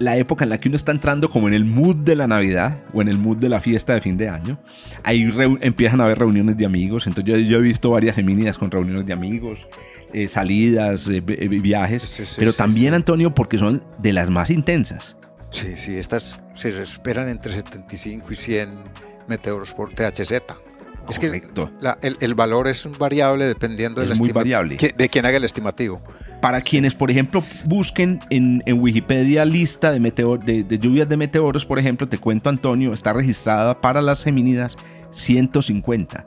la, época en la que uno está entrando como en el mood de la Navidad o en el mood de la fiesta de fin de año. Ahí reu- empiezan a haber reuniones de amigos. Entonces yo, yo he visto varias gemínidas con reuniones de amigos, eh, salidas, eh, vi- viajes. Sí, sí, pero sí, también. Antonio, porque son de las más intensas. Sí, sí, estas se esperan entre 75 y 100 meteoros por THZ. Es que Correcto. la- el, el valor es un variable dependiendo de Es la muy variable. que- de quien haga el estimativo. Para quienes, por ejemplo, busquen en, en Wikipedia lista de, meteor, de, de lluvias de meteoros, por ejemplo, te cuento, Antonio, está registrada para las geminidas 150.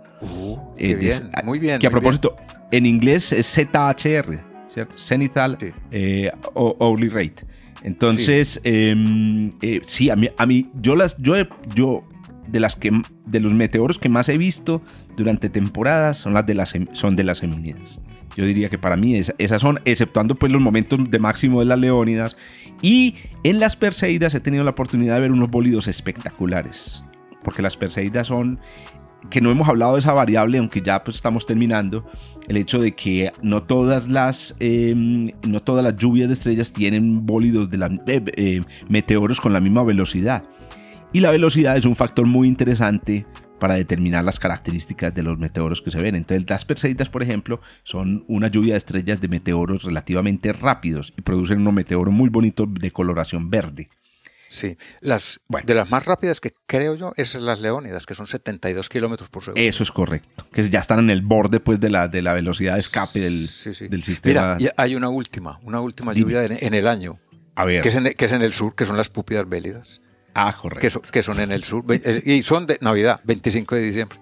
Qué Eh, bien, des- muy bien. que a bien. propósito, en inglés es ZHR, ¿cierto? Zenithal Sí. eh, Hourly Rate. Entonces, em, eh, sí, a mí, a mí yo, las, yo, de las que de los meteoros que más he visto durante temporadas son las de las son de las. Yo diría que para mí esas son, exceptuando pues los momentos de máximo de las Leónidas. Y en las Perseidas he tenido la oportunidad de ver unos bólidos espectaculares. Porque las Perseidas son, que no hemos hablado de esa variable, aunque ya pues estamos terminando, el hecho de que no todas las, em, no todas las lluvias de estrellas tienen bólidos de la, eh, meteoros con la misma velocidad. Y la velocidad es un factor muy interesante para determinar las características de los meteoros que se ven. Entonces las Perseidas, por ejemplo, son una lluvia de estrellas de meteoros relativamente rápidos y producen unos meteoros muy bonitos de coloración verde. Sí, las, de las más rápidas que creo yo es las Leónidas, que son 72 kilómetros por segundo. Eso es correcto, que ya están en el borde pues, de, la, de la velocidad de escape del, del sistema. Mira, hay una última, una última lluvia en, el año, A ver. Que, es en, que es en el sur, que son las Púpidas Bélidas. Ah, correcto. Que son, en el sur. Eh, y son de Navidad, 25 de diciembre.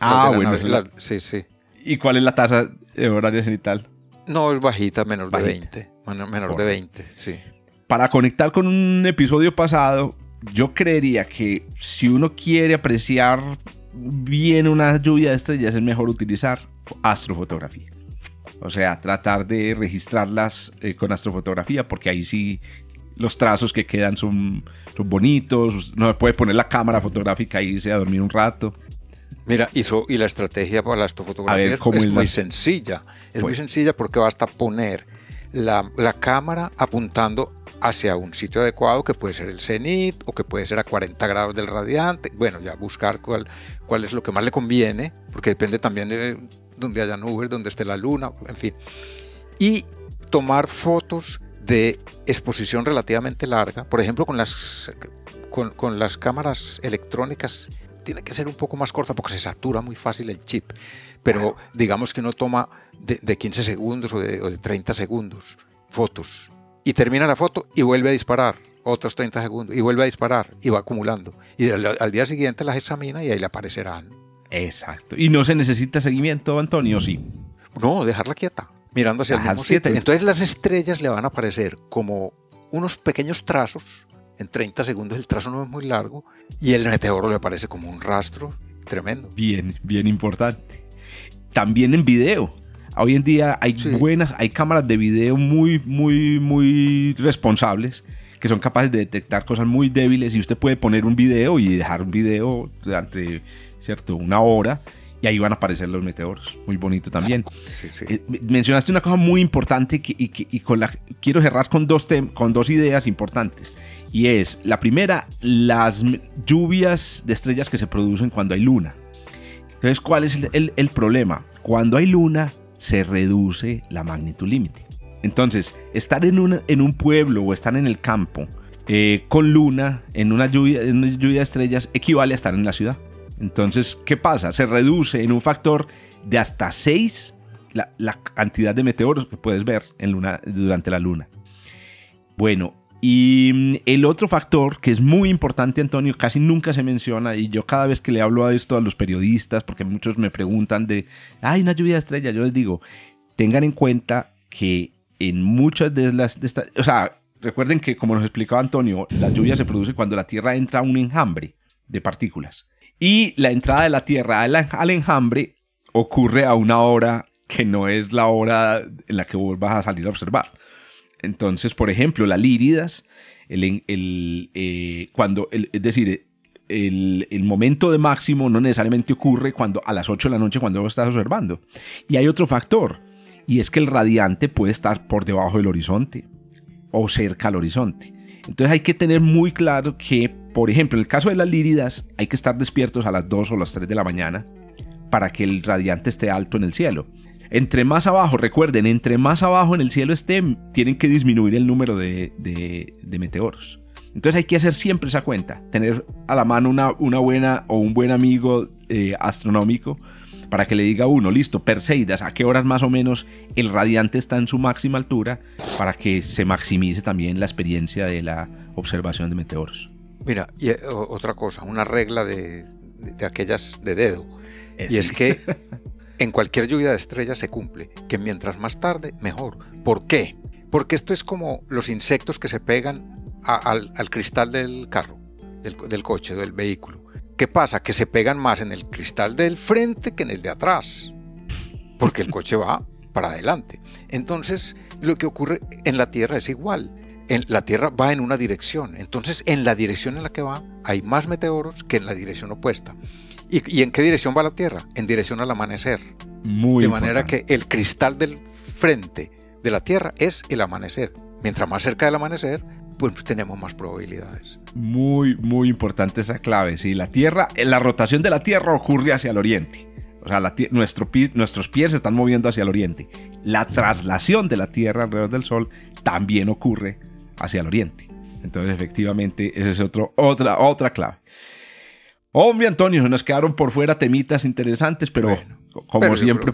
ah, bueno. sí, sí. ¿Y cuál es la tasa horaria cenital? No, es bajita, menos de 20. Menos de 20, sí. Para conectar con un episodio pasado, yo creería que si uno quiere apreciar bien una lluvia de estrellas, es mejor utilizar astrofotografía. O sea, tratar de registrarlas eh, con astrofotografía, porque ahí sí los trazos que quedan son, son bonitos, no puede poner la cámara fotográfica y irse a dormir un rato. Mira, hizo, y la estrategia para la astrofotografía es, muy sencilla. Es muy sencilla porque basta poner la, la, cámara apuntando hacia un sitio adecuado que puede ser el cenit o que puede ser a 40 grados del radiante. Bueno, ya buscar cuál, cuál es lo que más le conviene, porque depende también de donde haya nubes, donde esté la luna, en fin. Y tomar fotos de exposición relativamente larga, por ejemplo con las, con, las cámaras electrónicas tiene que ser un poco más corta porque se satura muy fácil el chip, pero digamos que uno toma de, 15 segundos o de, o de 30 segundos fotos y termina la foto y vuelve a disparar otros 30 segundos y vuelve a disparar y va acumulando. Y al, día siguiente las examina y ahí le aparecerán. Exacto. ¿Y no se necesita seguimiento, Antonio, sí? No, dejarla quieta mirando hacia el mismo sitio. Entonces las estrellas le van a aparecer como unos pequeños trazos. En 30 segundos el trazo no es muy largo y el meteoro le aparece como un rastro tremendo. Bien, bien importante. También en video. Hoy en día hay buenas, hay cámaras de video muy, muy, muy responsables que son capaces de detectar cosas muy débiles y usted puede poner un video y dejar un video durante, ¿cierto? Una hora y ahí van a aparecer los meteoros. Muy bonito también. Eh, mencionaste una cosa muy importante y, con la quiero cerrar con dos, con dos ideas importantes. Y es, la primera, las lluvias de estrellas que se producen cuando hay luna. Entonces, ¿cuál es el, problema? Cuando hay luna, se reduce la magnitud límite. Entonces, estar en, un en un pueblo o estar en el campo eh, con luna en una, lluvia, en una lluvia de estrellas equivale a estar en la ciudad. Entonces, ¿qué pasa? Se reduce en un factor de hasta 6 la, cantidad de meteoros que puedes ver en luna, durante la luna. Bueno, y mm, el otro factor que es muy importante, Antonio, casi nunca se menciona, y yo cada vez que le hablo a esto a los periodistas, porque muchos me preguntan de, hay una lluvia de estrellas, yo les digo, tengan en cuenta que en muchas de las... De o sea, recuerden que como nos explicaba Antonio, la lluvia se produce cuando la Tierra entra a un enjambre de partículas. Y la entrada de la Tierra al, enjambre ocurre a una hora que no es la hora en la que vos vas a salir a observar. Entonces, por ejemplo, las líridas, eh, cuando, es decir, el, momento de máximo no necesariamente ocurre cuando a las 8 de la noche cuando vos estás observando. Y hay otro factor, y es que el radiante puede estar por debajo del horizonte o cerca al horizonte. Entonces hay que tener muy claro que, por ejemplo, en el caso de las líridas, hay que estar despiertos a las 2 o las 3 de la mañana para que el radiante esté alto en el cielo. Entre más abajo, recuerden, entre más abajo en el cielo esté, tienen que disminuir el número de, meteoros. Entonces hay que hacer siempre esa cuenta, tener a la mano una, una buena o un buen amigo eh, astronómico para que le diga a uno, listo, Perseidas, a qué horas más o menos el radiante está en su máxima altura para que se maximice también la experiencia de la observación de meteoros. Mira, y eh, otra cosa, una regla de, aquellas de dedo, y es que en cualquier lluvia de estrellas se cumple, que mientras más tarde, mejor. ¿Por qué? Porque esto es como los insectos que se pegan al, cristal del carro, del, coche, del vehículo ¿Qué pasa? Que se pegan más en el cristal del frente que en el de atrás, porque el coche va para adelante. Entonces, lo que ocurre en la Tierra es igual. La Tierra va en una dirección, entonces en la dirección en la que va hay más meteoros que en la dirección opuesta. ¿Y, en qué dirección va la Tierra? En dirección al amanecer. Muy de manera que el cristal del frente de la Tierra es el amanecer. Mientras más cerca del amanecer, pues tenemos más probabilidades. Muy, muy importante esa clave. Sí, la Tierra, la rotación de la Tierra ocurre hacia el oriente. O sea, nuestro, nuestros pies se están moviendo hacia el oriente. La traslación de la Tierra alrededor del Sol también ocurre hacia el oriente. Entonces, efectivamente, esa es otro, otra, otra clave. Hombre, Antonio, nos quedaron por fuera temitas interesantes, pero como siempre,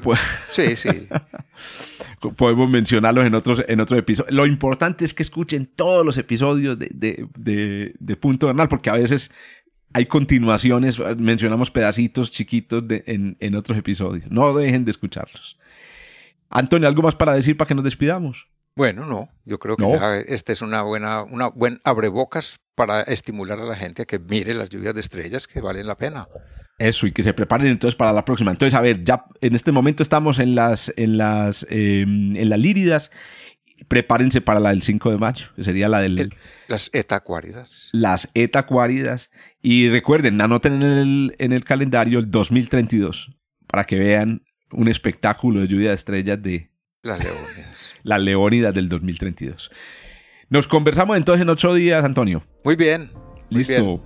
sí, sí. podemos mencionarlos en otros, en otro episodio. Lo importante es que escuchen todos los episodios de, de, Punto Vernal, porque a veces hay continuaciones, mencionamos pedacitos chiquitos en, en otros episodios. No dejen de escucharlos. Antonio, ¿algo más para decir para que nos despidamos? Bueno, no, yo creo que este es una buena, una buen abrebocas para estimular a la gente a que mire las lluvias de estrellas que valen la pena. Eso, y que se preparen entonces para la próxima. Entonces, a ver, ya en este momento estamos en las, en las, em, en las líridas. Prepárense para la del 5 de mayo, que sería la del... las etacuáridas. Las etacuáridas. Y recuerden, anoten en el, en el calendario el 2032, para que vean un espectáculo de lluvia de estrellas de... Las leónidas. Las leónidas del 2032. Nos conversamos entonces en ocho días, Antonio. Muy bien. Listo.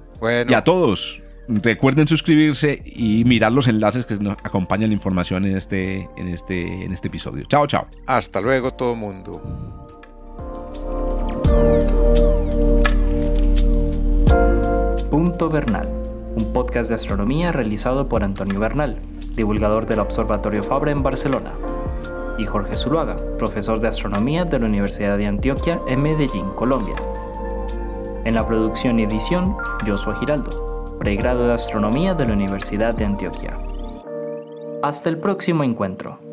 Y a todos, recuerden suscribirse y mirar los enlaces que nos acompañan la información en este, en este, en este episodio. Chao, chao. Hasta luego, todo mundo. Punto Bernal, un podcast de astronomía realizado por Antonio Bernal, divulgador del Observatorio Fabre en Barcelona y Jorge Zuluaga, profesor de astronomía de la Universidad de Antioquia en Medellín, Colombia. En la producción y edición, Joshua Giraldo, pregrado de astronomía de la Universidad de Antioquia. Hasta el próximo encuentro.